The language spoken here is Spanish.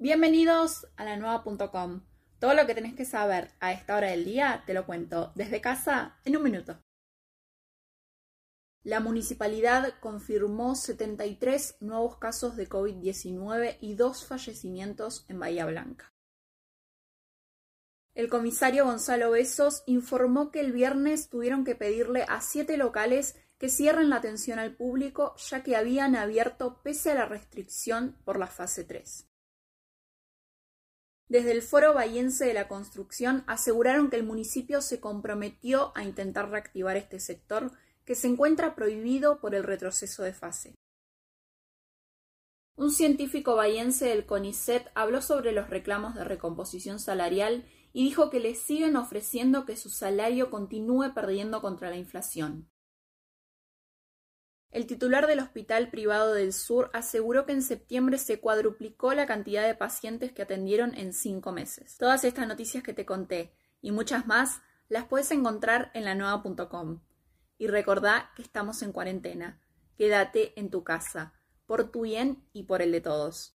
Bienvenidos a la nueva.com. Todo lo que tenés que saber a esta hora del día te lo cuento desde casa en un minuto. La municipalidad confirmó 73 nuevos casos de COVID-19 y dos fallecimientos en Bahía Blanca. El comisario Gonzalo Besos informó que el viernes tuvieron que pedirle a siete locales que cierren la atención al público ya que habían abierto pese a la restricción por la fase 3. Desde el Foro Bahiense de la Construcción aseguraron que el municipio se comprometió a intentar reactivar este sector que se encuentra prohibido por el retroceso de fase. Un científico bahiense del CONICET habló sobre los reclamos de recomposición salarial y dijo que le siguen ofreciendo que su salario continúe perdiendo contra la inflación. El titular del Hospital Privado del Sur aseguró que en septiembre se cuadruplicó la cantidad de pacientes que atendieron en cinco meses. Todas estas noticias que te conté y muchas más las puedes encontrar en la nueva.com. Y recordá que estamos en cuarentena. Quédate en tu casa, por tu bien y por el de todos.